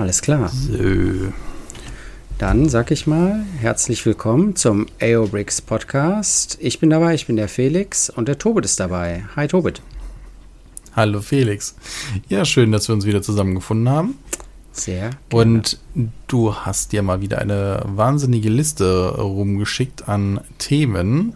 Alles klar. So. Dann sag ich mal, herzlich willkommen zum AOBRICS Podcast. Ich bin dabei, ich bin der Felix und der Tobit ist dabei. Hi Tobit. Hallo Felix. Ja, schön, dass wir uns wieder zusammengefunden haben. Sehr. Gerne. Und du hast dir mal wieder eine wahnsinnige Liste rumgeschickt an Themen.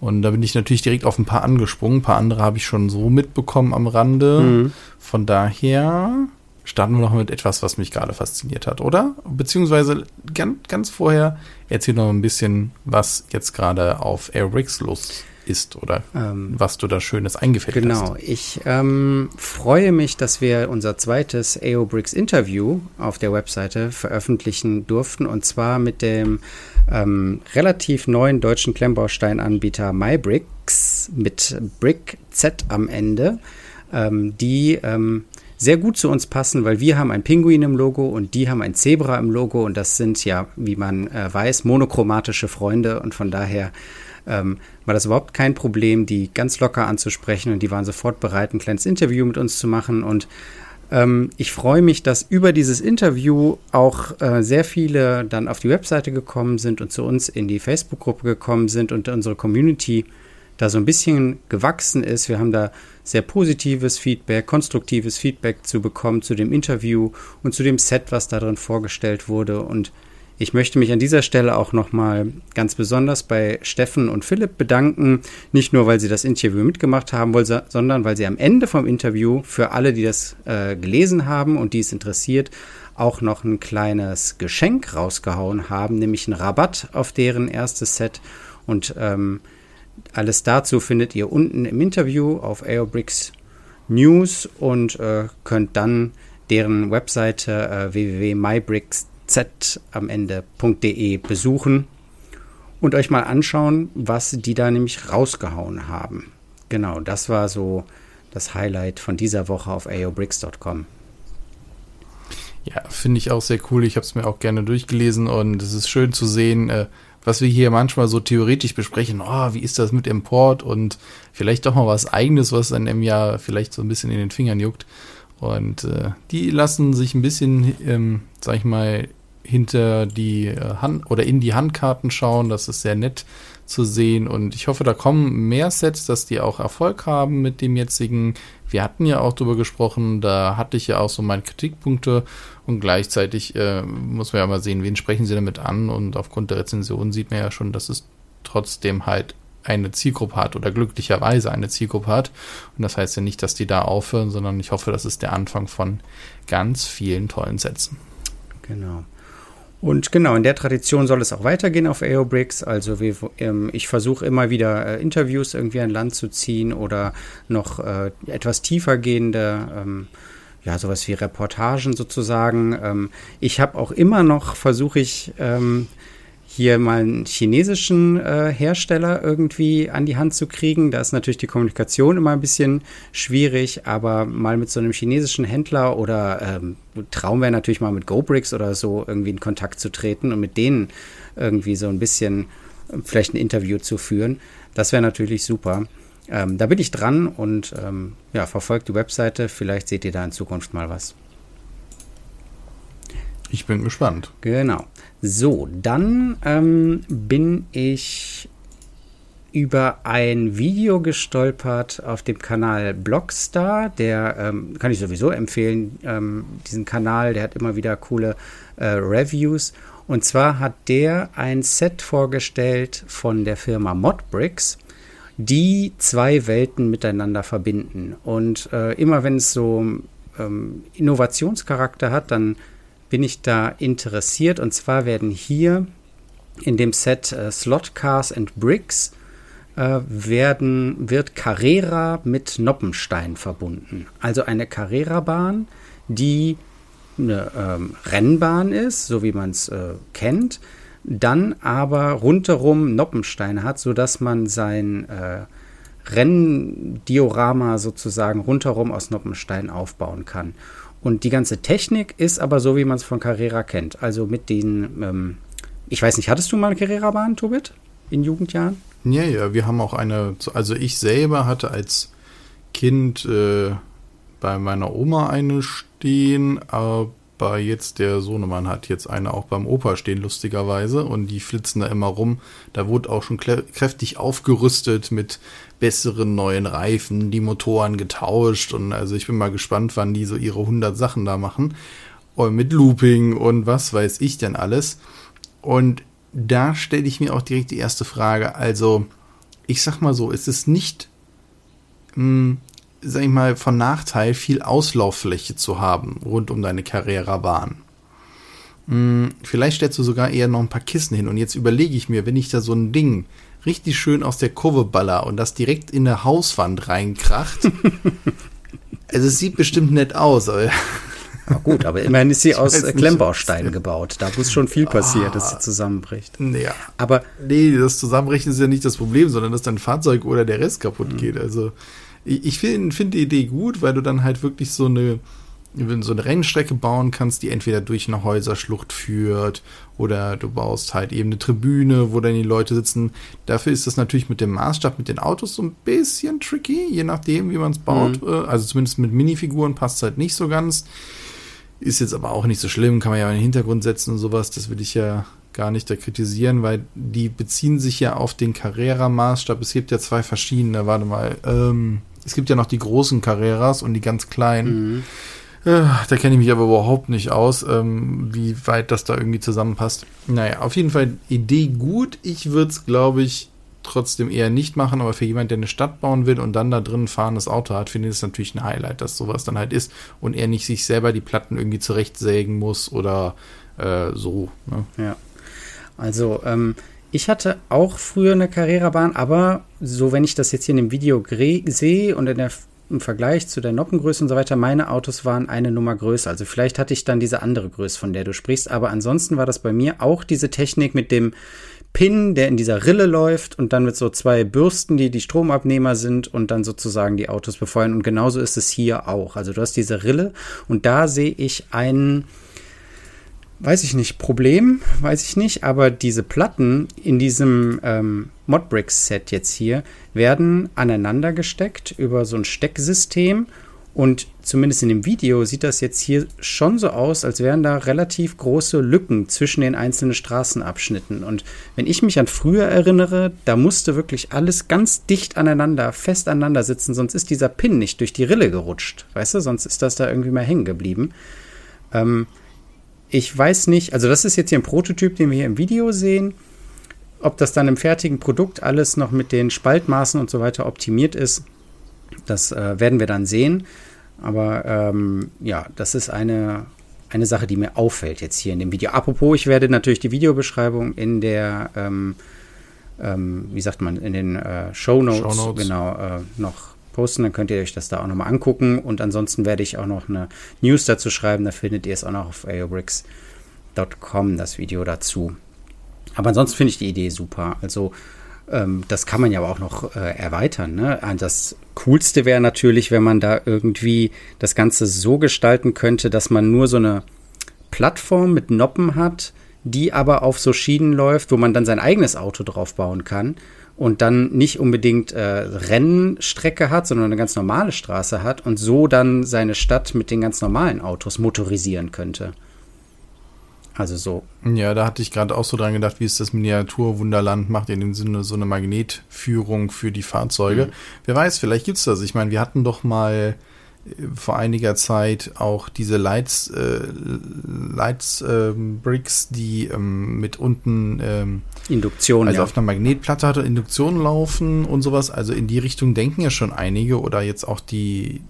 Und da bin ich natürlich direkt auf ein paar angesprungen. Ein paar andere habe ich schon so mitbekommen am Rande. Mhm. Von daher starten wir noch mit etwas, was mich gerade fasziniert hat, oder? Beziehungsweise ganz, ganz vorher erzähl noch ein bisschen, was jetzt gerade auf Airbricks los ist oder ähm, was du da Schönes eingefällt genau. hast. Genau, ich ähm, freue mich, dass wir unser zweites AOBricks Interview auf der Webseite veröffentlichen durften und zwar mit dem ähm, relativ neuen deutschen Klemmbausteinanbieter MyBricks mit Brick Z am Ende, ähm, die ähm, sehr gut zu uns passen, weil wir haben ein Pinguin im Logo und die haben ein Zebra im Logo und das sind ja, wie man äh, weiß, monochromatische Freunde und von daher ähm, war das überhaupt kein Problem, die ganz locker anzusprechen und die waren sofort bereit, ein kleines Interview mit uns zu machen und ähm, ich freue mich, dass über dieses Interview auch äh, sehr viele dann auf die Webseite gekommen sind und zu uns in die Facebook-Gruppe gekommen sind und unsere Community da so ein bisschen gewachsen ist. Wir haben da sehr positives Feedback, konstruktives Feedback zu bekommen zu dem Interview und zu dem Set, was da drin vorgestellt wurde. Und ich möchte mich an dieser Stelle auch nochmal ganz besonders bei Steffen und Philipp bedanken. Nicht nur, weil sie das Interview mitgemacht haben, sondern weil sie am Ende vom Interview für alle, die das äh, gelesen haben und die es interessiert, auch noch ein kleines Geschenk rausgehauen haben, nämlich einen Rabatt auf deren erstes Set. Und ähm, alles dazu findet ihr unten im Interview auf Aerobricks News und äh, könnt dann deren Webseite äh, www.mybricksz am Ende.de besuchen und euch mal anschauen, was die da nämlich rausgehauen haben. Genau, das war so das Highlight von dieser Woche auf aobricks.com. Ja, finde ich auch sehr cool. Ich habe es mir auch gerne durchgelesen und es ist schön zu sehen, äh, was wir hier manchmal so theoretisch besprechen, oh, wie ist das mit Import und vielleicht doch mal was eigenes, was dann im Jahr vielleicht so ein bisschen in den Fingern juckt. Und äh, die lassen sich ein bisschen, ähm, sag ich mal, hinter die äh, Hand oder in die Handkarten schauen. Das ist sehr nett zu sehen. Und ich hoffe, da kommen mehr Sets, dass die auch Erfolg haben mit dem jetzigen. Wir hatten ja auch drüber gesprochen, da hatte ich ja auch so meine Kritikpunkte und gleichzeitig äh, muss man ja mal sehen, wen sprechen sie damit an. Und aufgrund der Rezension sieht man ja schon, dass es trotzdem halt eine Zielgruppe hat oder glücklicherweise eine Zielgruppe hat. Und das heißt ja nicht, dass die da aufhören, sondern ich hoffe, das ist der Anfang von ganz vielen tollen Sätzen. Genau. Und genau, in der Tradition soll es auch weitergehen auf AOBricks. Also wir, ähm, ich versuche immer wieder äh, Interviews irgendwie an Land zu ziehen oder noch äh, etwas tiefer gehende, ähm, ja, sowas wie Reportagen sozusagen. Ähm, ich habe auch immer noch, versuche ich, ähm, hier mal einen chinesischen äh, Hersteller irgendwie an die Hand zu kriegen. Da ist natürlich die Kommunikation immer ein bisschen schwierig, aber mal mit so einem chinesischen Händler oder ähm, Traum wäre natürlich mal mit GoBricks oder so irgendwie in Kontakt zu treten und mit denen irgendwie so ein bisschen äh, vielleicht ein Interview zu führen. Das wäre natürlich super. Ähm, da bin ich dran und ähm, ja, verfolgt die Webseite. Vielleicht seht ihr da in Zukunft mal was. Ich bin gespannt. Genau. So, dann ähm, bin ich über ein Video gestolpert auf dem Kanal Blockstar. Der ähm, kann ich sowieso empfehlen, ähm, diesen Kanal. Der hat immer wieder coole äh, Reviews. Und zwar hat der ein Set vorgestellt von der Firma Modbricks, die zwei Welten miteinander verbinden. Und äh, immer wenn es so ähm, Innovationscharakter hat, dann bin ich da interessiert. Und zwar werden hier in dem Set äh, Slot Cars and Bricks äh, werden, wird Carrera mit Noppenstein verbunden. Also eine Carrera-Bahn, die eine ähm, Rennbahn ist, so wie man es äh, kennt, dann aber rundherum Noppensteine hat, sodass man sein äh, Renndiorama sozusagen rundherum aus Noppenstein aufbauen kann. Und die ganze Technik ist aber so, wie man es von Carrera kennt. Also mit den, ähm, ich weiß nicht, hattest du mal eine Carrera-Bahn, Tobit, in Jugendjahren? Ja, ja, wir haben auch eine, also ich selber hatte als Kind äh, bei meiner Oma eine stehen, aber bei jetzt der Sohnemann hat jetzt eine auch beim Opa stehen, lustigerweise, und die flitzen da immer rum. Da wurde auch schon kräftig aufgerüstet mit besseren neuen Reifen, die Motoren getauscht und also ich bin mal gespannt, wann die so ihre 100 Sachen da machen. Und mit Looping und was weiß ich denn alles. Und da stelle ich mir auch direkt die erste Frage. Also, ich sag mal so, es ist nicht, mh, hm, sag ich mal, von Nachteil, viel Auslauffläche zu haben rund um deine Carrera-Bahn. Hm, vielleicht stellst du sogar eher noch ein paar Kissen hin. Und jetzt überlege ich mir, wenn ich da so ein Ding richtig schön aus der Kurve baller und das direkt in eine Hauswand reinkracht. also es sieht bestimmt nett aus, aber na gut, aber immerhin ist sie aus Klemmbausteinen gebaut. Da muss schon viel passieren, ah, dass sie ah. zusammenbricht. Ja. Aber nee, das Zusammenbrechen ist ja nicht das Problem, sondern dass dein Fahrzeug oder der Rest kaputt mhm. geht. Also ich, finde find die Idee gut, weil du dann halt wirklich so eine so eine Rennstrecke bauen kannst, die entweder durch eine Häuserschlucht führt oder du baust halt eben eine Tribüne, wo dann die Leute sitzen. Dafür ist das natürlich mit dem Maßstab mit den Autos so ein bisschen tricky, je nachdem, wie man es baut. Mhm. Äh, also zumindest mit Minifiguren passt es halt nicht so ganz. Ist jetzt aber auch nicht so schlimm, kann man ja in den Hintergrund setzen und sowas. Das will ich ja gar nicht da kritisieren, weil die beziehen sich ja auf den Carrera-Maßstab. Es gibt ja zwei verschiedene, warte mal. Ähm, es gibt ja noch die großen Carreras und die ganz kleinen. Mhm. Äh, da kenne ich mich aber überhaupt nicht aus, ähm, wie weit das da irgendwie zusammenpasst. Naja, auf jeden Fall Idee gut. Ich würde es, glaube ich, trotzdem eher nicht machen, aber für jemand, der eine Stadt bauen will und dann da drin ein fahrendes Auto hat, finde ich es natürlich ein Highlight, dass sowas dann halt ist und er nicht sich selber die Platten irgendwie zurechtsägen muss oder äh, so. Ne? Ja. Also, ähm, ich hatte auch früher eine Carrera-Bahn, aber so, wenn ich das jetzt hier in dem Video sehe und in der im Vergleich zu der Noppengröße und so weiter, meine Autos waren eine Nummer größer. Also vielleicht hatte ich dann diese andere Größe, von der du sprichst, aber ansonsten war das bei mir auch diese Technik mit dem Pin, der in dieser Rille läuft und dann mit so zwei Bürsten, die die Stromabnehmer sind und dann sozusagen die Autos befeuern. Und genauso ist es hier auch. Also du hast diese Rille und da sehe ich einen weiß ich nicht, Problem, weiß ich nicht, aber diese Platten in diesem ähm, Modbricks-Set jetzt hier werden aneinander gesteckt über so ein Stecksystem und zumindest in dem Video sieht das jetzt hier schon so aus, als wären da relativ große Lücken zwischen den einzelnen Straßenabschnitten. Und wenn ich mich an früher erinnere, da musste wirklich alles ganz dicht aneinander, fest aneinander sitzen, sonst ist dieser Pin nicht durch die Rille gerutscht. Weißt du, sonst ist das da irgendwie mal hängen geblieben. Ähm, ich weiß nicht, also das ist jetzt hier ein Prototyp, den wir hier im Video sehen. Ob das dann im fertigen Produkt alles noch mit den Spaltmaßen und so weiter optimiert ist, das äh, werden wir dann sehen. Aber ähm, ja, das ist eine, eine Sache, die mir auffällt jetzt hier in dem Video. Apropos, ich werde natürlich die Videobeschreibung in der, ähm, ähm, wie sagt man, in den äh, Show Notes, genau äh, noch posten, dann könnt ihr euch das da auch nochmal angucken und ansonsten werde ich auch noch eine News dazu schreiben, da findet ihr es auch noch auf aobricks.com, das Video dazu. Aber ansonsten finde ich die Idee super. Also ähm, das kann man ja auch noch äh, erweitern. Ne? Das Coolste wäre natürlich, wenn man da irgendwie das Ganze so gestalten könnte, dass man nur so eine Plattform mit Noppen hat, die aber auf so Schienen läuft, wo man dann sein eigenes Auto drauf bauen kann und dann nicht unbedingt äh, Rennstrecke hat, sondern eine ganz normale Straße hat und so dann seine Stadt mit den ganz normalen Autos motorisieren könnte. Also so. Ja, da hatte ich gerade auch so dran gedacht, wie es das Miniaturwunderland macht, in dem Sinne so eine Magnetführung für die Fahrzeuge. Mhm. Wer weiß, vielleicht gibt's das. Ich meine, wir hatten doch mal vor einiger Zeit auch diese Lights, äh, Lights äh, Bricks, die ähm, mit unten ähm, Induktion, also ja. auf einer Magnetplatte hatte Induktion laufen und sowas. Also in die Richtung denken ja schon einige oder jetzt auch die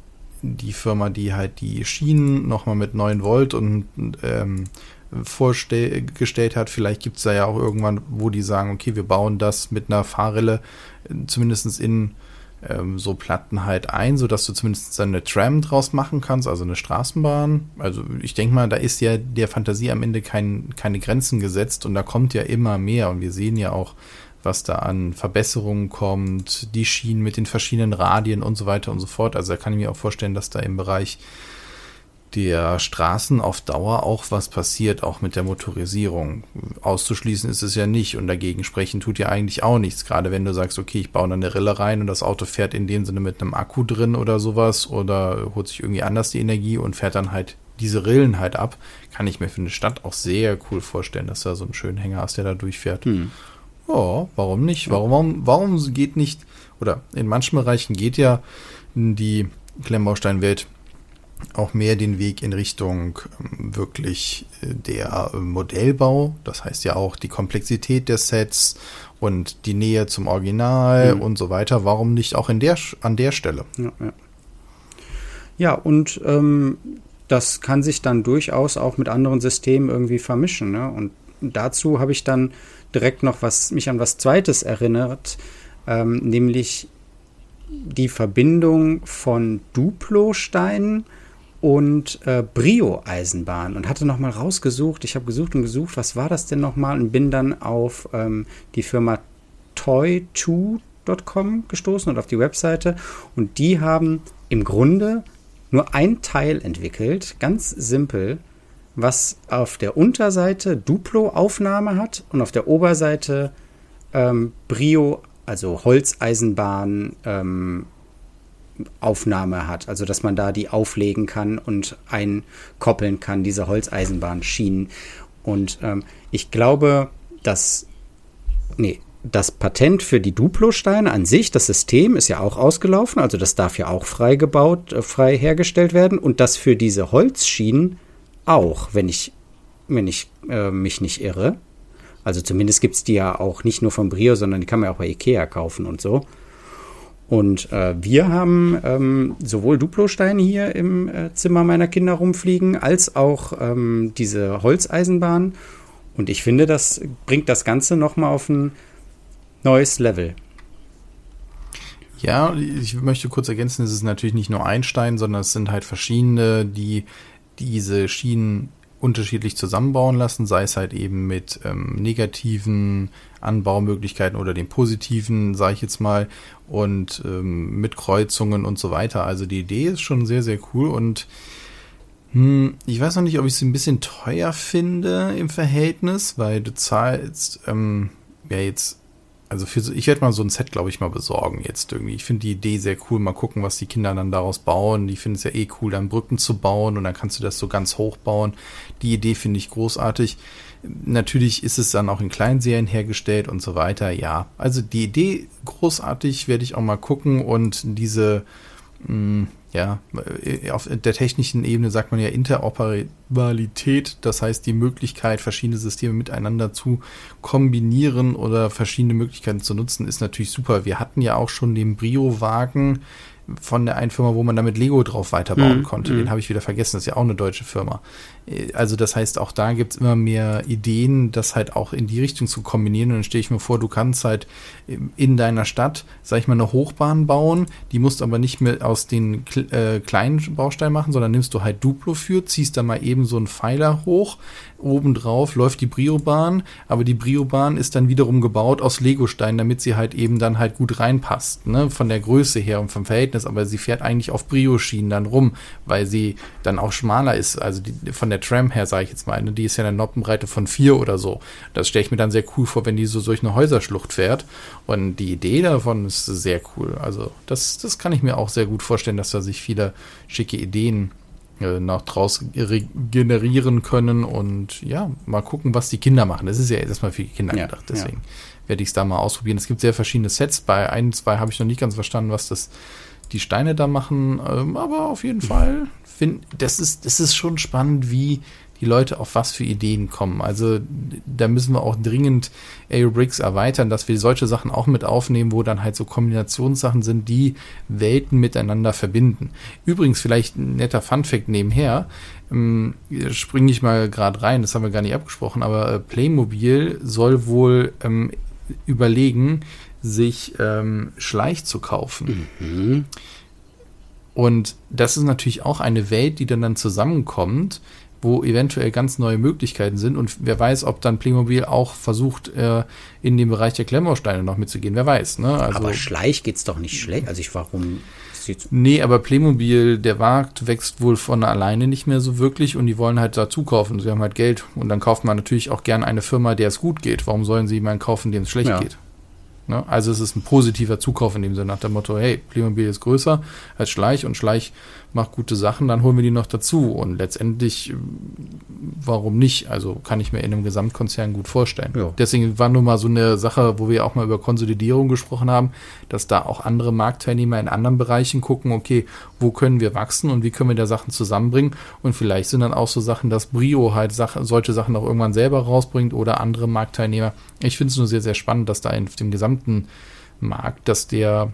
die Firma, die halt die Schienen nochmal mit 9 Volt und ähm, vorgestellt hat. Vielleicht gibt es da ja auch irgendwann, wo die sagen, okay, wir bauen das mit einer Fahrrille äh, zumindest in ähm, so Platten halt ein, sodass du zumindest eine Tram draus machen kannst, also eine Straßenbahn. Also ich denke mal, da ist ja der Fantasie am Ende kein, keine Grenzen gesetzt und da kommt ja immer mehr und wir sehen ja auch, was da an Verbesserungen kommt, die Schienen mit den verschiedenen Radien und so weiter und so fort. Also da kann ich mir auch vorstellen, dass da im Bereich der Straßen auf Dauer auch was passiert, auch mit der Motorisierung. Auszuschließen ist es ja nicht und dagegen sprechen tut ja eigentlich auch nichts. Gerade wenn du sagst, okay, ich baue dann eine Rille rein und das Auto fährt in dem Sinne mit einem Akku drin oder sowas oder holt sich irgendwie anders die Energie und fährt dann halt diese Rillen halt ab. Kann ich mir für eine Stadt auch sehr cool vorstellen, dass da so einen schönen Hänger hast, der da durchfährt. Hm. Ja, warum nicht? Warum, warum, warum geht nicht, oder in manchen Bereichen geht ja die Klemmbausteinwelt auch mehr den Weg in Richtung ähm, wirklich äh, der Modellbau. Das heißt ja auch die Komplexität der Sets und die Nähe zum Original mhm. und so weiter. Warum nicht auch in der, an der Stelle? Ja, ja. ja und ähm, das kann sich dann durchaus auch mit anderen Systemen irgendwie vermischen. Ne? Und dazu habe ich dann direkt noch was, mich an was Zweites erinnert, ähm, nämlich die Verbindung von Duplo-Steinen und äh, Brio-Eisenbahn und hatte nochmal rausgesucht, ich habe gesucht und gesucht, was war das denn nochmal und bin dann auf ähm, die Firma toy2.com gestoßen und auf die Webseite. Und die haben im Grunde nur ein Teil entwickelt, ganz simpel, was auf der Unterseite Duplo-Aufnahme hat und auf der Oberseite ähm, Brio, also Holzeisenbahn, ähm, Aufnahme hat, also dass man da die auflegen kann und einkoppeln kann, diese Holzeisenbahnschienen. Und ähm, ich glaube, dass, nee, das Patent für die Duplo-Steine an sich, das System ist ja auch ausgelaufen, also das darf ja auch frei gebaut, äh, frei hergestellt werden und das für diese Holzschienen auch, wenn ich, wenn ich äh, mich nicht irre. Also zumindest gibt es die ja auch nicht nur von Brio, sondern die kann man ja auch bei Ikea kaufen und so. Und äh, wir haben ähm, sowohl Duplosteine hier im äh, Zimmer meiner Kinder rumfliegen, als auch ähm, diese Holzeisenbahn. Und ich finde, das bringt das Ganze nochmal auf ein neues Level. Ja, ich möchte kurz ergänzen, es ist natürlich nicht nur ein Stein, sondern es sind halt verschiedene, die diese Schienen unterschiedlich zusammenbauen lassen, sei es halt eben mit ähm, negativen Anbaumöglichkeiten oder den positiven, sage ich jetzt mal, und ähm, mit Kreuzungen und so weiter. Also die Idee ist schon sehr, sehr cool und hm, ich weiß noch nicht, ob ich es ein bisschen teuer finde im Verhältnis, weil du zahlst ähm, ja jetzt also für so, ich werde mal so ein Set, glaube ich, mal besorgen jetzt irgendwie. Ich finde die Idee sehr cool. Mal gucken, was die Kinder dann daraus bauen. Die finden es ja eh cool, dann Brücken zu bauen und dann kannst du das so ganz hoch bauen. Die Idee finde ich großartig. Natürlich ist es dann auch in Kleinserien hergestellt und so weiter. Ja, also die Idee großartig, werde ich auch mal gucken und diese, mh, hm, ja, äh, auf der technischen Ebene sagt man ja Interoperabilität, das heißt die Möglichkeit, verschiedene Systeme miteinander zu kombinieren oder verschiedene Möglichkeiten zu nutzen, ist natürlich super. Wir hatten ja auch schon den Brio-Wagen von der einen Firma, wo man damit Lego drauf weiterbauen mm, konnte. Mm. Den habe ich wieder vergessen, das ist ja auch eine deutsche Firma. Also das heißt, auch da gibt es immer mehr Ideen, das halt auch in die Richtung zu kombinieren. Und dann stelle ich mir vor, du kannst halt in deiner Stadt, sag ich mal, eine Hochbahn bauen, die musst du aber nicht mehr aus den äh, kleinen Bausteinen machen, sondern nimmst du halt Duplo für, ziehst da mal eben so einen Pfeiler hoch, obendrauf läuft die Brio-Bahn, aber die Brio-Bahn ist dann wiederum gebaut aus Legosteinen, damit sie halt eben dann halt gut reinpasst, ne, von der Größe her und vom Verhältnis, aber sie fährt eigentlich auf Brio-Schienen dann rum, weil sie dann auch schmaler ist, also die, von der Tram her, sage ich jetzt mal, ne, die ist ja eine Noppenbreite von vier oder so. Das stelle ich mir dann sehr cool vor, wenn die so durch eine Häuserschlucht fährt und die Idee davon ist sehr cool. Also das, das kann ich mir auch sehr gut vorstellen, dass da sich viele schicke Ideen äh, nach draußen generieren können und ja, mal gucken, was die Kinder machen. Das ist ja erstmal für die Kinder ja, gedacht, deswegen ja. werde ich es da mal ausprobieren. Es gibt sehr verschiedene Sets. Bei ein, zwei habe ich noch nicht ganz verstanden, was das die Steine da machen, ähm, aber auf jeden Fall finde das ist das ist schon spannend, wie die Leute auf was für Ideen kommen. Also da müssen wir auch dringend Aerobricks erweitern, dass wir solche Sachen auch mit aufnehmen, wo dann halt so Kombinationssachen sind, die Welten miteinander verbinden. Übrigens vielleicht ein netter Funfact nebenher, ähm, springe ich mal gerade rein, das haben wir gar nicht abgesprochen, aber äh, Playmobil soll wohl ähm, überlegen, sich ähm, Schleich zu kaufen. Mhm. Und das ist natürlich auch eine Welt, die dann, dann zusammenkommt, wo eventuell ganz neue Möglichkeiten sind. Und wer weiß, ob dann Playmobil auch versucht, äh, in den Bereich der Klemmbausteine noch mitzugehen. Wer weiß. Ne? Also, aber Schleich geht's doch nicht schlecht. Also ich warum. Nee, aber Playmobil, der Markt wächst wohl von alleine nicht mehr so wirklich und die wollen halt dazu kaufen. Sie haben halt Geld und dann kauft man natürlich auch gern eine Firma, der es gut geht. Warum sollen sie jemanden kaufen, dem es schlecht ja. geht? Ne? Also es ist ein positiver Zukauf in dem Sinne nach dem Motto, hey, Playmobil ist größer als Schleich und Schleich macht gute Sachen, dann holen wir die noch dazu. Und letztendlich, warum nicht? Also kann ich mir in einem Gesamtkonzern gut vorstellen. Ja. Deswegen war nur mal so eine Sache, wo wir auch mal über Konsolidierung gesprochen haben, dass da auch andere Marktteilnehmer in anderen Bereichen gucken, okay, wo können wir wachsen und wie können wir da Sachen zusammenbringen? Und vielleicht sind dann auch so Sachen, dass Brio halt Sache, solche Sachen auch irgendwann selber rausbringt oder andere Marktteilnehmer. Ich finde es nur sehr, sehr spannend, dass da in dem gesamten Markt, dass der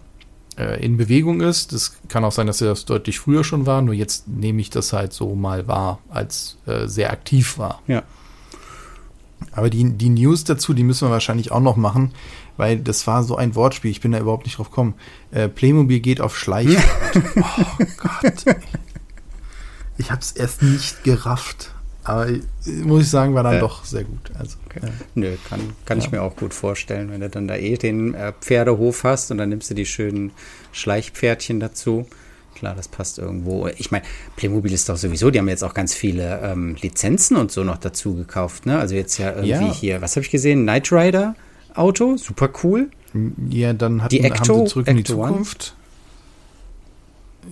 in Bewegung ist. Das kann auch sein, dass er das deutlich früher schon war, nur jetzt nehme ich das halt so mal wahr, als äh, sehr aktiv war. Ja. Aber die, die News dazu, die müssen wir wahrscheinlich auch noch machen, weil das war so ein Wortspiel, ich bin da überhaupt nicht drauf gekommen. Äh, Playmobil geht auf Schleich. oh Gott. Ich habe es erst nicht gerafft. Aber muss ich sagen, war dann äh, doch sehr gut. Also, okay. ja. Nö, kann, kann ja. ich mir auch gut vorstellen, wenn du dann da eh den äh, Pferdehof hast und dann nimmst du die schönen Schleichpferdchen dazu. Klar, das passt irgendwo. Ich meine, Playmobil ist doch sowieso, die haben jetzt auch ganz viele ähm, Lizenzen und so noch dazu gekauft. Ne? Also jetzt ja irgendwie ja. hier, was habe ich gesehen? Knight Rider Auto, super cool. Ja, dann hatten, die Ecto, haben sie zurück in die Zukunft. One.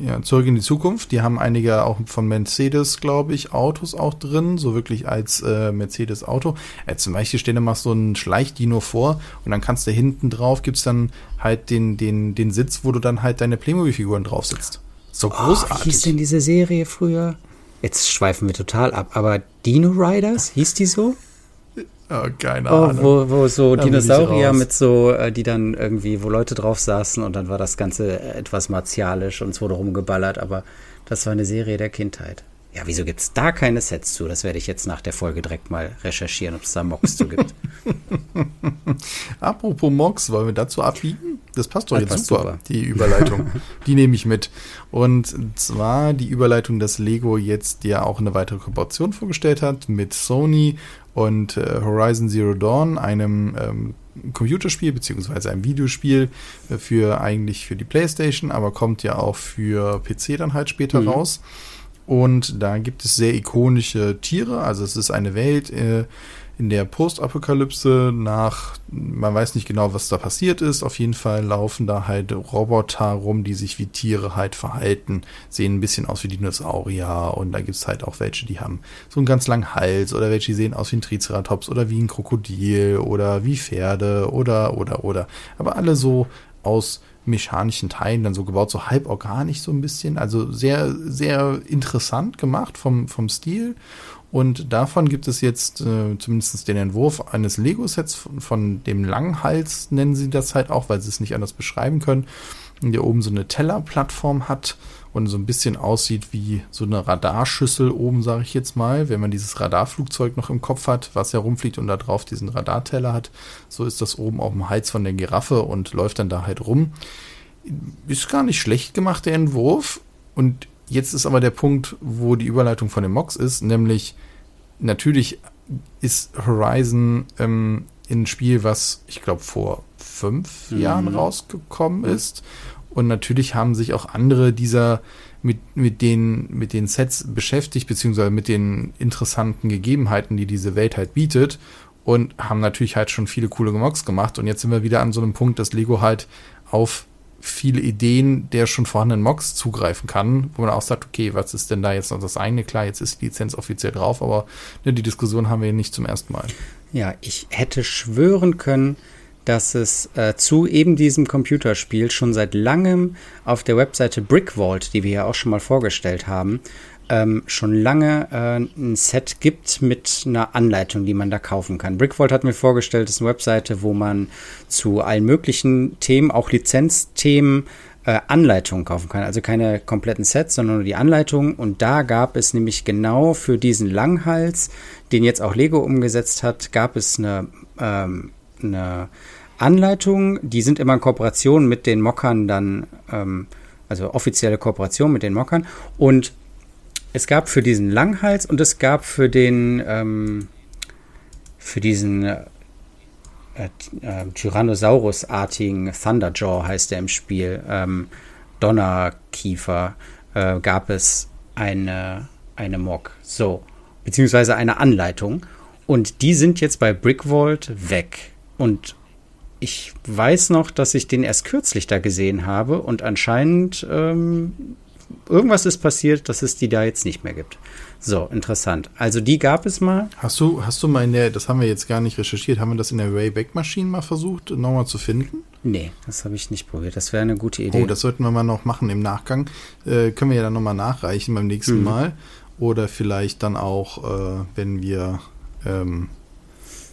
Ja, zurück in die Zukunft. Die haben einige auch von Mercedes, glaube ich, Autos auch drin, so wirklich als äh, Mercedes-Auto. Äh, zum Beispiel stell dir mal so ein Schleichdino vor und dann kannst du hinten drauf, gibt's dann halt den, den, den Sitz, wo du dann halt deine Playmobil-Figuren drauf sitzt. So großartig. Oh, wie hieß denn diese Serie früher? Jetzt schweifen wir total ab, aber Dino Riders, hieß die so? Oh, keine oh, Ahnung. Wo, wo so da Dinosaurier mit so, äh, die dann irgendwie, wo Leute drauf saßen und dann war das Ganze etwas martialisch und es wurde rumgeballert, aber das war eine Serie der Kindheit. Ja, wieso gibt es da keine Sets zu? Das werde ich jetzt nach der Folge direkt mal recherchieren, ob es da Mox zu gibt. Apropos Mox, wollen wir dazu abbiegen? Das passt doch das jetzt super, super, die Überleitung. die nehme ich mit. Und zwar die Überleitung, dass Lego jetzt ja auch eine weitere Kooperation vorgestellt hat mit Sony und äh, Horizon Zero Dawn, einem ähm, Computerspiel beziehungsweise ein Videospiel äh, für eigentlich für die PlayStation, aber kommt ja auch für PC dann halt später mhm. raus. Und da gibt es sehr ikonische Tiere. Also es ist eine Welt, äh, in der Postapokalypse nach, man weiß nicht genau, was da passiert ist. Auf jeden Fall laufen da halt Roboter rum, die sich wie Tiere halt verhalten, sehen ein bisschen aus wie Dinosaurier und da gibt's halt auch welche, die haben so einen ganz langen Hals oder welche sehen aus wie ein Triceratops oder wie ein Krokodil oder wie Pferde oder, oder, oder. Aber alle so aus mechanischen Teilen dann so gebaut, so halb organisch so ein bisschen. Also sehr, sehr interessant gemacht vom, vom Stil. Und davon gibt es jetzt äh, zumindest den Entwurf eines Lego-Sets von, von, dem Langhals, nennen sie das halt auch, weil sie es nicht anders beschreiben können. Der oben so eine Tellerplattform hat und so ein bisschen aussieht wie so eine Radarschüssel oben, sage ich jetzt mal. Wenn man dieses Radarflugzeug noch im Kopf hat, was herumfliegt und da drauf diesen Radarteller hat, so ist das oben auf dem Hals von der Giraffe und läuft dann da halt rum. Ist gar nicht schlecht gemacht, der Entwurf. Und Jetzt ist aber der Punkt, wo die Überleitung von dem Mox ist, nämlich natürlich ist Horizon ähm, ein Spiel, was ich glaube vor fünf mhm. Jahren rausgekommen ist. Und natürlich haben sich auch andere dieser mit, mit, den, mit den Sets beschäftigt, beziehungsweise mit den interessanten Gegebenheiten, die diese Welt halt bietet. Und haben natürlich halt schon viele coole Mox gemacht. Und jetzt sind wir wieder an so einem Punkt, dass Lego halt auf viele Ideen der schon vorhandenen Mocks zugreifen kann, wo man auch sagt, okay, was ist denn da jetzt noch das eine? Klar, jetzt ist die Lizenz offiziell drauf, aber ne, die Diskussion haben wir nicht zum ersten Mal. Ja, ich hätte schwören können, dass es äh, zu eben diesem Computerspiel schon seit langem auf der Webseite Brickvault, die wir ja auch schon mal vorgestellt haben, ähm, schon lange äh, ein Set gibt mit einer Anleitung, die man da kaufen kann. Brickvault hat mir vorgestellt, ist eine Webseite, wo man zu allen möglichen Themen, auch Lizenzthemen, äh, Anleitungen kaufen kann. Also keine kompletten Sets, sondern nur die Anleitungen. Und da gab es nämlich genau für diesen Langhals, den jetzt auch Lego umgesetzt hat, gab es eine, ähm, eine Anleitung. Die sind immer in Kooperation mit den Mockern dann, ähm, also offizielle Kooperation mit den Mockern. Und es gab für diesen Langhals und es gab für den, ähm, für diesen äh, äh, Tyrannosaurus-artigen Thunderjaw heißt der im Spiel, ähm, Donnerkiefer, äh, gab es eine, eine Mock. So, beziehungsweise eine Anleitung. Und die sind jetzt bei Brickvault weg. Und ich weiß noch, dass ich den erst kürzlich da gesehen habe und anscheinend ähm, irgendwas ist passiert, dass es die da jetzt nicht mehr gibt. So, interessant. Also die gab es mal. Hast du, hast du mal in der, das haben wir jetzt gar nicht recherchiert, haben wir das in der Wayback Machine mal versucht, nochmal zu finden? Nee, das habe ich nicht probiert. Das wäre eine gute Idee. Oh, das sollten wir mal noch machen im Nachgang. Äh, können wir ja dann nochmal nachreichen beim nächsten mhm. Mal. Oder vielleicht dann auch, äh, wenn wir, ähm,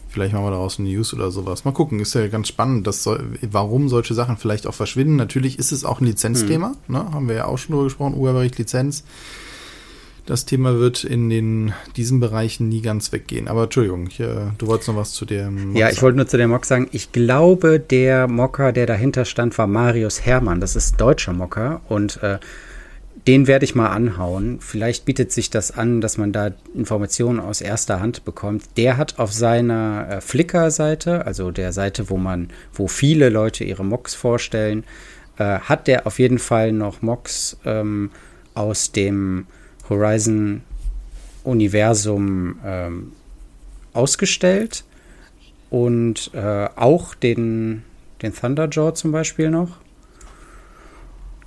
vielleicht machen wir daraus eine News oder sowas. Mal gucken, ist ja ganz spannend, dass soll, warum solche Sachen vielleicht auch verschwinden. Natürlich ist es auch ein Lizenzthema, mhm. ne? haben wir ja auch schon drüber gesprochen, Urheberrecht, Lizenz das Thema wird in den, diesen Bereichen nie ganz weggehen. Aber Entschuldigung, ich, äh, du wolltest noch was zu dem. Mock ja, ich wollte nur zu dem Mock sagen, ich glaube, der Mocker, der dahinter stand, war Marius Hermann. Das ist deutscher Mocker und äh, den werde ich mal anhauen. Vielleicht bietet sich das an, dass man da Informationen aus erster Hand bekommt. Der hat auf seiner äh, Flickr-Seite, also der Seite, wo man, wo viele Leute ihre Mocks vorstellen, äh, hat der auf jeden Fall noch Mocks ähm, aus dem Horizon-Universum ähm, ausgestellt und äh, auch den, den Thunderjaw zum Beispiel noch.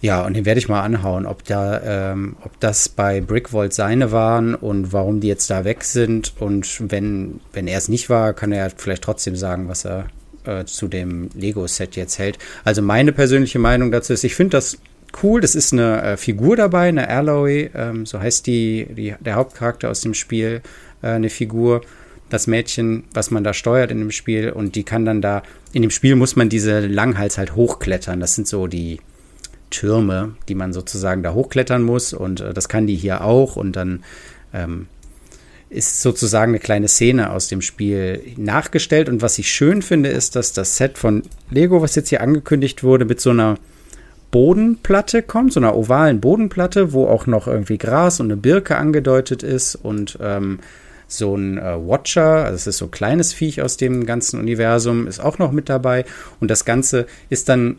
Ja, und den werde ich mal anhauen, ob da, ähm, ob das bei Brickvolt seine waren und warum die jetzt da weg sind. Und wenn, wenn er es nicht war, kann er vielleicht trotzdem sagen, was er äh, zu dem Lego-Set jetzt hält. Also meine persönliche Meinung dazu ist, ich finde das cool. Das ist eine äh, Figur dabei, eine Alloy, ähm, so heißt die, die, der Hauptcharakter aus dem Spiel, äh, eine Figur. Das Mädchen, was man da steuert in dem Spiel und die kann dann da, in dem Spiel muss man diese Langhals halt hochklettern. Das sind so die Türme, die man sozusagen da hochklettern muss und äh, das kann die hier auch und dann ähm, ist sozusagen eine kleine Szene aus dem Spiel nachgestellt. Und was ich schön finde, ist, dass das Set von Lego, was jetzt hier angekündigt wurde, mit so einer Bodenplatte kommt, so einer ovalen Bodenplatte, wo auch noch irgendwie Gras und eine Birke angedeutet ist und ähm, so ein äh, Watcher, also es ist so ein kleines Viech aus dem ganzen Universum, ist auch noch mit dabei. Und das Ganze ist dann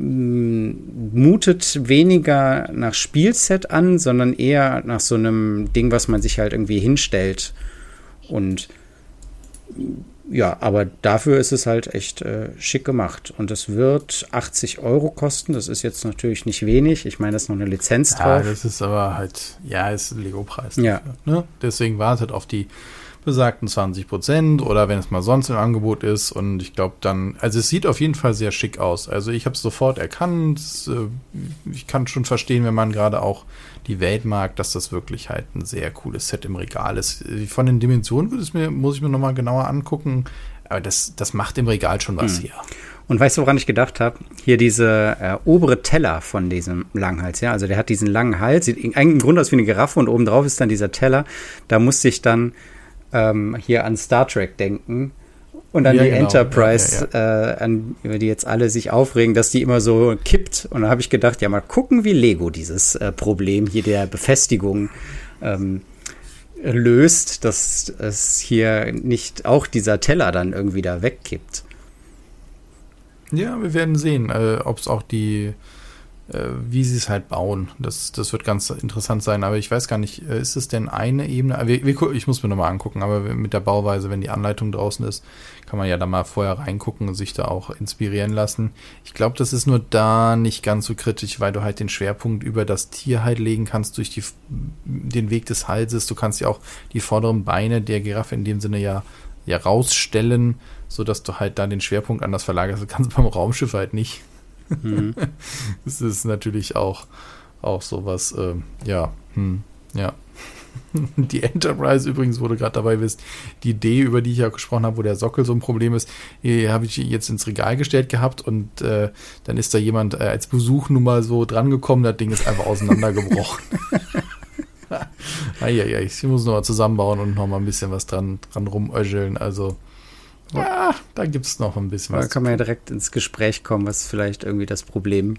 mutet weniger nach Spielset an, sondern eher nach so einem Ding, was man sich halt irgendwie hinstellt. Und ja, aber dafür ist es halt echt äh, schick gemacht. Und es wird 80 Euro kosten. Das ist jetzt natürlich nicht wenig. Ich meine, das ist noch eine Lizenz ja, drauf. das ist aber halt, ja, ist ein Lego-Preis. Ja. Ne? Deswegen wartet auf die besagten 20 Prozent oder wenn es mal sonst im Angebot ist. Und ich glaube dann, also es sieht auf jeden Fall sehr schick aus. Also ich habe es sofort erkannt. Äh, ich kann schon verstehen, wenn man gerade auch die Welt mag, dass das wirklich halt ein sehr cooles Set im Regal ist. Von den Dimensionen würde es mir, muss ich mir nochmal genauer angucken. Aber das, das macht im Regal schon was hm. hier. Und weißt du, woran ich gedacht habe? Hier diese äh, obere Teller von diesem Langhals, ja. Also der hat diesen langen Hals, sieht eigentlich im Grunde aus wie eine Giraffe und obendrauf ist dann dieser Teller. Da musste ich dann ähm, hier an Star Trek denken und an ja, die genau. Enterprise, ja, äh, an, über die jetzt alle sich aufregen, dass die immer so kippt. Und da habe ich gedacht, ja, mal gucken, wie Lego dieses äh, Problem hier der Befestigung ähm, löst, dass es hier nicht auch dieser Teller dann irgendwie da wegkippt. Ja, wir werden sehen, äh, ob es auch die wie sie es halt bauen. Das, das wird ganz interessant sein. Aber ich weiß gar nicht, äh, ist es denn eine Ebene? Ich muss mir nochmal angucken, aber mit der Bauweise, wenn die Anleitung draußen ist, kann man ja da mal vorher reingucken und sich da auch inspirieren lassen. Ich glaube, das ist nur da nicht ganz so kritisch, weil du halt den Schwerpunkt über das Tier halt legen kannst durch die, den Weg des Halses. Du kannst ja auch die vorderen Beine der Giraffe in dem Sinne ja, ja rausstellen, sodass du halt da den Schwerpunkt anders verlagerst. Das kannst du beim Raumschiff halt nicht. Mhm. das ist natürlich auch, auch sowas, äh, ja, hm, ja. Die Enterprise übrigens, wo du gerade dabei bist, die Idee, über die ich ja gesprochen habe, wo der Sockel so ein Problem ist, habe ich jetzt ins Regal gestellt gehabt und äh, dann ist da jemand äh, als Besuch nun mal so drangekommen, das Ding ist einfach auseinandergebrochen. Eieiei, ich muss noch mal zusammenbauen und noch mal ein bisschen was dran, dran rumöscheln, also ja, da gibt es noch ein bisschen was. Da kann man ja direkt ins Gespräch kommen, was vielleicht irgendwie das Problem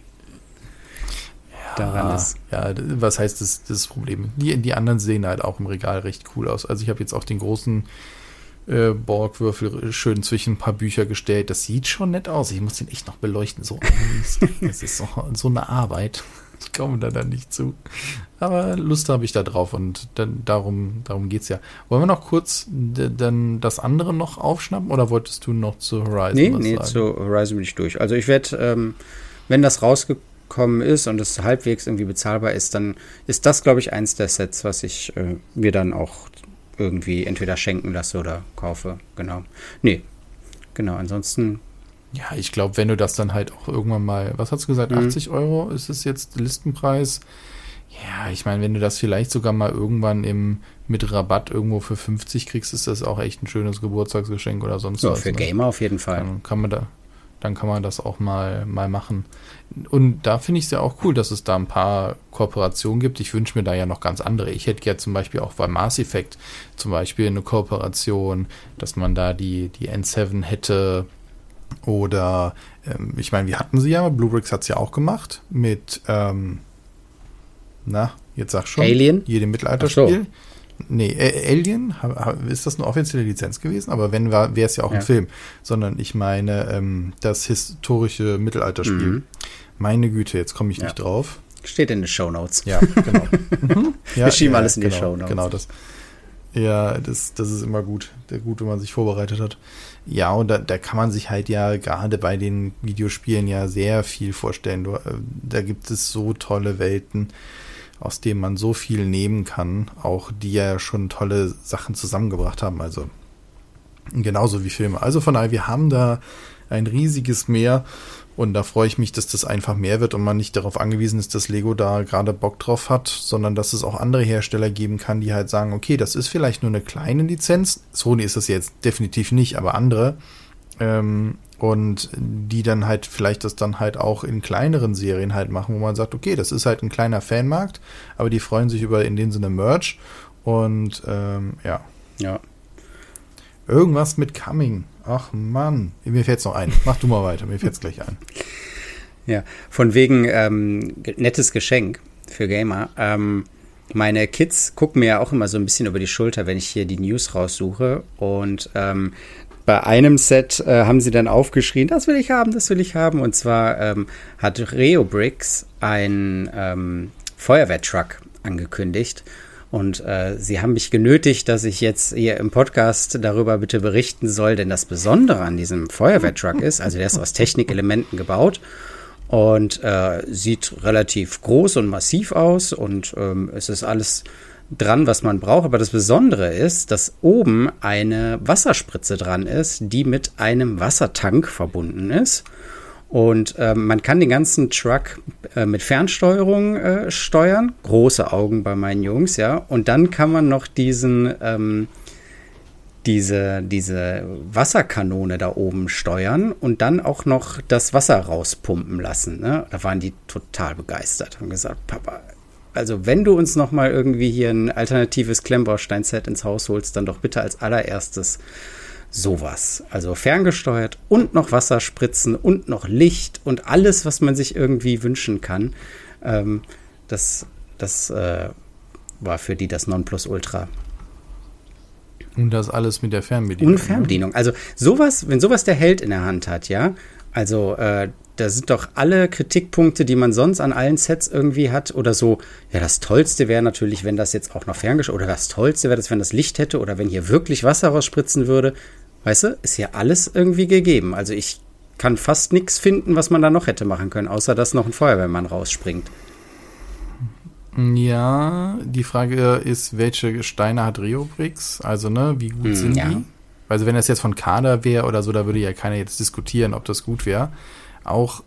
ja, daran ist. Ja, was heißt das, das Problem? Die, die anderen sehen halt auch im Regal recht cool aus. Also ich habe jetzt auch den großen äh, Borgwürfel schön zwischen ein paar Bücher gestellt. Das sieht schon nett aus. Ich muss den echt noch beleuchten. So, das ist so, so eine Arbeit. Ich komme da dann nicht zu. Aber Lust habe ich da drauf und dann, darum, darum geht es ja. Wollen wir noch kurz dann das andere noch aufschnappen oder wolltest du noch zu Horizon nee, was nee, sagen? zu Horizon bin ich durch. Also ich werde, ähm, wenn das rausgekommen ist und es halbwegs irgendwie bezahlbar ist, dann ist das, glaube ich, eins der Sets, was ich äh, mir dann auch irgendwie entweder schenken lasse oder kaufe. Genau. Nee, genau. Ansonsten. Ja, ich glaube, wenn du das dann halt auch irgendwann mal, was hast du gesagt, 80 mhm. Euro ist es jetzt Listenpreis? Ja, ich meine, wenn du das vielleicht sogar mal irgendwann im mit Rabatt irgendwo für 50 kriegst, ist das auch echt ein schönes Geburtstagsgeschenk oder sonst ja, was. Für ne? Gamer auf jeden Fall. Dann kann man da, dann kann man das auch mal, mal machen. Und da finde ich es ja auch cool, dass es da ein paar Kooperationen gibt. Ich wünsche mir da ja noch ganz andere. Ich hätte ja zum Beispiel auch bei Mass Effect zum Beispiel eine Kooperation, dass man da die, die N7 hätte. Oder ähm, ich meine, wir hatten sie ja, Bluebricks hat es ja auch gemacht mit ähm, na, jetzt sag schon. Alien? Jedem Mittelalterspiel. So. Nee, Alien, ist das eine offizielle Lizenz gewesen? Aber wenn, wäre es ja auch ja. ein Film. Sondern ich meine ähm, das historische Mittelalterspiel. Mhm. Meine Güte, jetzt komme ich ja. nicht drauf. Steht in den Show Notes. Ja, genau. mhm. ja, Wir schieben alles in genau, die Show Notes. Genau, das. Ja, das, das ist immer gut. Der gut, wenn man sich vorbereitet hat. Ja, und da, da kann man sich halt ja gerade bei den Videospielen ja sehr viel vorstellen. Äh, da gibt es so tolle Welten aus dem man so viel nehmen kann, auch die ja schon tolle Sachen zusammengebracht haben. Also genauso wie Filme. Also von daher, wir haben da ein riesiges Meer und da freue ich mich, dass das einfach mehr wird und man nicht darauf angewiesen ist, dass Lego da gerade Bock drauf hat, sondern dass es auch andere Hersteller geben kann, die halt sagen, okay, das ist vielleicht nur eine kleine Lizenz. Sony ist das jetzt definitiv nicht, aber andere. Ähm, und die dann halt vielleicht das dann halt auch in kleineren Serien halt machen, wo man sagt, okay, das ist halt ein kleiner Fanmarkt, aber die freuen sich über in dem Sinne Merch und ähm, ja. Ja. Irgendwas mit Coming. Ach Mann, mir fällt's noch ein. Mach du mal weiter, mir fällt's gleich ein. Ja, von wegen ähm, nettes Geschenk für Gamer. Ähm, meine Kids gucken mir ja auch immer so ein bisschen über die Schulter, wenn ich hier die News raussuche. Und ähm, bei einem Set äh, haben sie dann aufgeschrien, das will ich haben, das will ich haben. Und zwar ähm, hat Reo Bricks ein ähm, Feuerwehrtruck angekündigt. Und äh, sie haben mich genötigt, dass ich jetzt hier im Podcast darüber bitte berichten soll, denn das Besondere an diesem Feuerwehrtruck ist, also der ist aus Technikelementen gebaut und äh, sieht relativ groß und massiv aus und ähm, es ist alles dran, was man braucht. Aber das Besondere ist, dass oben eine Wasserspritze dran ist, die mit einem Wassertank verbunden ist. Und äh, man kann den ganzen Truck äh, mit Fernsteuerung äh, steuern. Große Augen bei meinen Jungs, ja. Und dann kann man noch diesen, ähm, diese, diese Wasserkanone da oben steuern und dann auch noch das Wasser rauspumpen lassen. Ne? Da waren die total begeistert und gesagt, Papa, also wenn du uns noch mal irgendwie hier ein alternatives Klemmbaustein-Set ins Haus holst, dann doch bitte als allererstes sowas. Also ferngesteuert und noch Wasserspritzen und noch Licht und alles, was man sich irgendwie wünschen kann. Ähm, das das äh, war für die das Nonplusultra. Und das alles mit der Fernbedienung. Und Fernbedienung. Also sowas, wenn sowas der Held in der Hand hat, ja, also äh, da sind doch alle Kritikpunkte, die man sonst an allen Sets irgendwie hat oder so. Ja, das Tollste wäre natürlich, wenn das jetzt auch noch ferngeschaut oder das Tollste wäre, wenn das Licht hätte oder wenn hier wirklich Wasser rausspritzen würde. Weißt du, ist ja alles irgendwie gegeben. Also ich kann fast nichts finden, was man da noch hätte machen können, außer dass noch ein Feuerwehrmann rausspringt. Ja, die Frage ist, welche Steine hat Rio Bricks? Also, ne, wie gut hm, sind ja. die? Also, wenn das jetzt von Kader wäre oder so, da würde ja keiner jetzt diskutieren, ob das gut wäre auch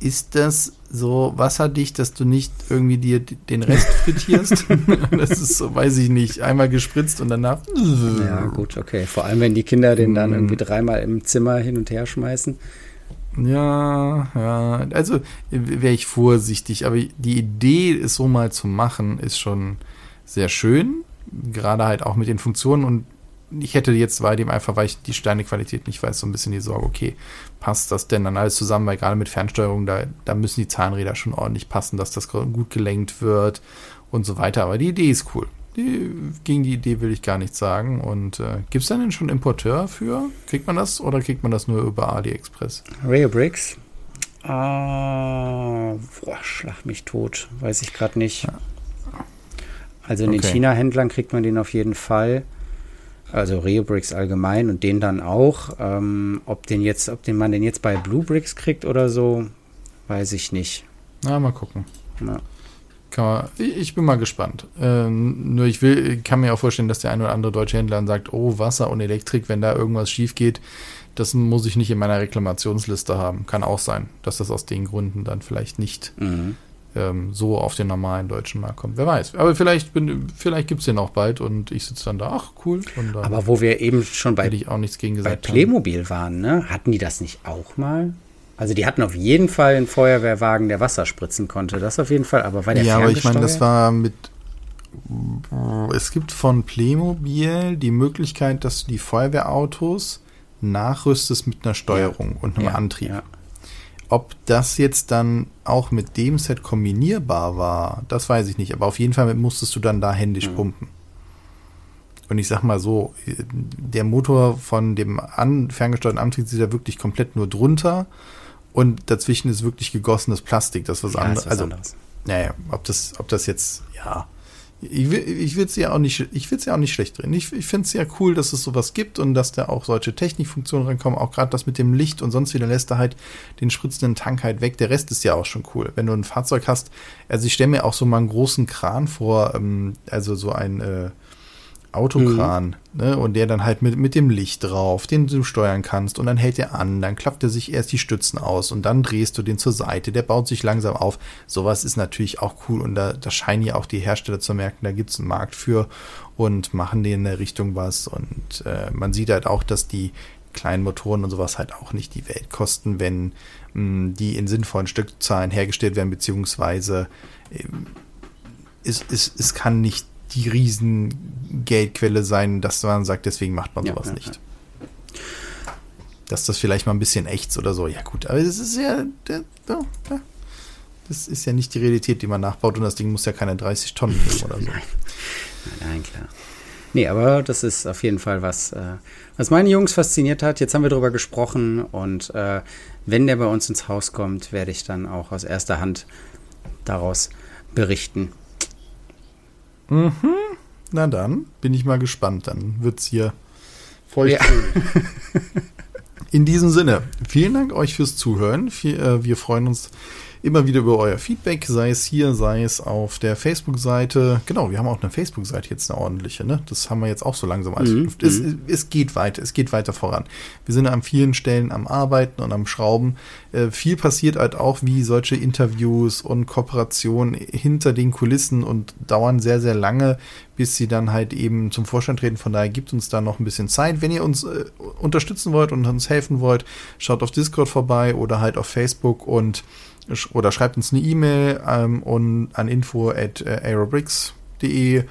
ist das so wasserdicht, dass du nicht irgendwie dir den Rest frittierst? das ist so, weiß ich nicht, einmal gespritzt und danach. Ja, gut, okay. Vor allem, wenn die Kinder den dann irgendwie dreimal im Zimmer hin und her schmeißen. Ja, ja, also wäre ich vorsichtig, aber die Idee, es so mal zu machen, ist schon sehr schön. Gerade halt auch mit den Funktionen und ich hätte jetzt bei dem einfach, weil ich die Steinequalität nicht weiß, so ein bisschen die Sorge, okay, passt das denn dann alles zusammen? Weil gerade mit Fernsteuerung, da, da müssen die Zahnräder schon ordentlich passen, dass das gut gelenkt wird und so weiter. Aber die Idee ist cool. Die, gegen die Idee will ich gar nichts sagen. Und äh, gibt es denn schon Importeur für? Kriegt man das oder kriegt man das nur über AliExpress? Rayo Bricks. Ah, boah, schlag mich tot. Weiß ich gerade nicht. Also in okay. den China-Händlern kriegt man den auf jeden Fall also Reobricks allgemein und den dann auch. Ähm, ob den jetzt, ob den man den jetzt bei Bluebricks kriegt oder so, weiß ich nicht. Na, mal gucken. Ja. Kann man, ich bin mal gespannt. Ähm, nur ich will, kann mir auch vorstellen, dass der ein oder andere deutsche Händler dann sagt, oh, Wasser und Elektrik, wenn da irgendwas schief geht, das muss ich nicht in meiner Reklamationsliste haben. Kann auch sein, dass das aus den Gründen dann vielleicht nicht mhm. Ähm, so auf den normalen deutschen Markt kommt. Wer weiß. Aber vielleicht, vielleicht gibt es den auch bald und ich sitze dann da, ach cool. Aber wo wir eben schon bei, ich auch nichts gegen gesagt bei Playmobil haben. waren, ne? hatten die das nicht auch mal? Also die hatten auf jeden Fall einen Feuerwehrwagen, der Wasser spritzen konnte. Das auf jeden Fall, aber war der Ja, aber ich meine, das war mit es gibt von Playmobil die Möglichkeit, dass du die Feuerwehrautos nachrüstest mit einer Steuerung ja. und einem ja, Antrieb. Ja. Ob das jetzt dann auch mit dem Set kombinierbar war, das weiß ich nicht. Aber auf jeden Fall musstest du dann da händisch mhm. pumpen. Und ich sag mal so, der Motor von dem an, ferngesteuerten Antrieb ist ja wirklich komplett nur drunter und dazwischen ist wirklich gegossenes Plastik, das ist was ja, anderes. also, anderes. Naja, ob das, ob das jetzt, ja. Ich will, ich ja auch nicht, ja auch nicht schlecht drehen. Ich, ich finde es ja cool, dass es sowas gibt und dass da auch solche Technikfunktionen reinkommen. Auch gerade das mit dem Licht und sonst wieder lässt er halt den spritzenden Tank halt weg. Der Rest ist ja auch schon cool. Wenn du ein Fahrzeug hast, also ich stelle mir auch so mal einen großen Kran vor, ähm, also so ein, äh, Autokran, mhm. ne? Und der dann halt mit, mit dem Licht drauf, den du steuern kannst und dann hält er an, dann klappt er sich erst die Stützen aus und dann drehst du den zur Seite, der baut sich langsam auf. Sowas ist natürlich auch cool und da, da scheinen ja auch die Hersteller zu merken, da gibt es einen Markt für und machen die in der Richtung was und äh, man sieht halt auch, dass die kleinen Motoren und sowas halt auch nicht die Welt kosten, wenn mh, die in sinnvollen Stückzahlen hergestellt werden, beziehungsweise äh, es, es, es kann nicht die Riesengeldquelle sein, dass man sagt, deswegen macht man sowas ja, nicht. Ja. Dass das vielleicht mal ein bisschen ächzt oder so. Ja, gut, aber das ist ja, das ist ja nicht die Realität, die man nachbaut und das Ding muss ja keine 30 Tonnen oder so. Nein, nein, klar. Nee, aber das ist auf jeden Fall was, äh, was meine Jungs fasziniert hat. Jetzt haben wir darüber gesprochen und äh, wenn der bei uns ins Haus kommt, werde ich dann auch aus erster Hand daraus berichten. Mhm. Na dann, bin ich mal gespannt. Dann wird es hier feucht. Ja. In diesem Sinne, vielen Dank euch fürs Zuhören. Äh, wir freuen uns immer wieder über euer Feedback, sei es hier, sei es auf der Facebook-Seite. Genau, wir haben auch eine Facebook-Seite jetzt eine ordentliche, ne? Das haben wir jetzt auch so langsam als mhm. es, es geht weiter, es geht weiter voran. Wir sind an vielen Stellen am Arbeiten und am Schrauben. Äh, viel passiert halt auch wie solche Interviews und Kooperationen hinter den Kulissen und dauern sehr, sehr lange, bis sie dann halt eben zum Vorstand treten. Von daher gibt uns da noch ein bisschen Zeit. Wenn ihr uns äh, unterstützen wollt und uns helfen wollt, schaut auf Discord vorbei oder halt auf Facebook und oder schreibt uns eine E-Mail ähm, und an info at äh, aerobricks.de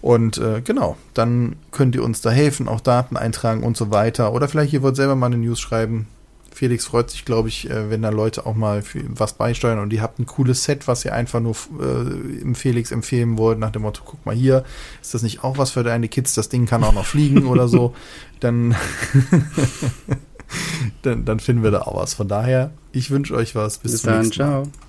und äh, genau, dann könnt ihr uns da helfen, auch Daten eintragen und so weiter. Oder vielleicht ihr wollt selber mal eine News schreiben. Felix freut sich, glaube ich, äh, wenn da Leute auch mal was beisteuern und ihr habt ein cooles Set, was ihr einfach nur äh, im Felix empfehlen wollt, nach dem Motto, guck mal hier, ist das nicht auch was für deine Kids? Das Ding kann auch noch fliegen oder so. Dann dann, dann finden wir da auch was. Von daher, ich wünsche euch was. Bis, Bis zum dann, nächsten Mal. Ciao.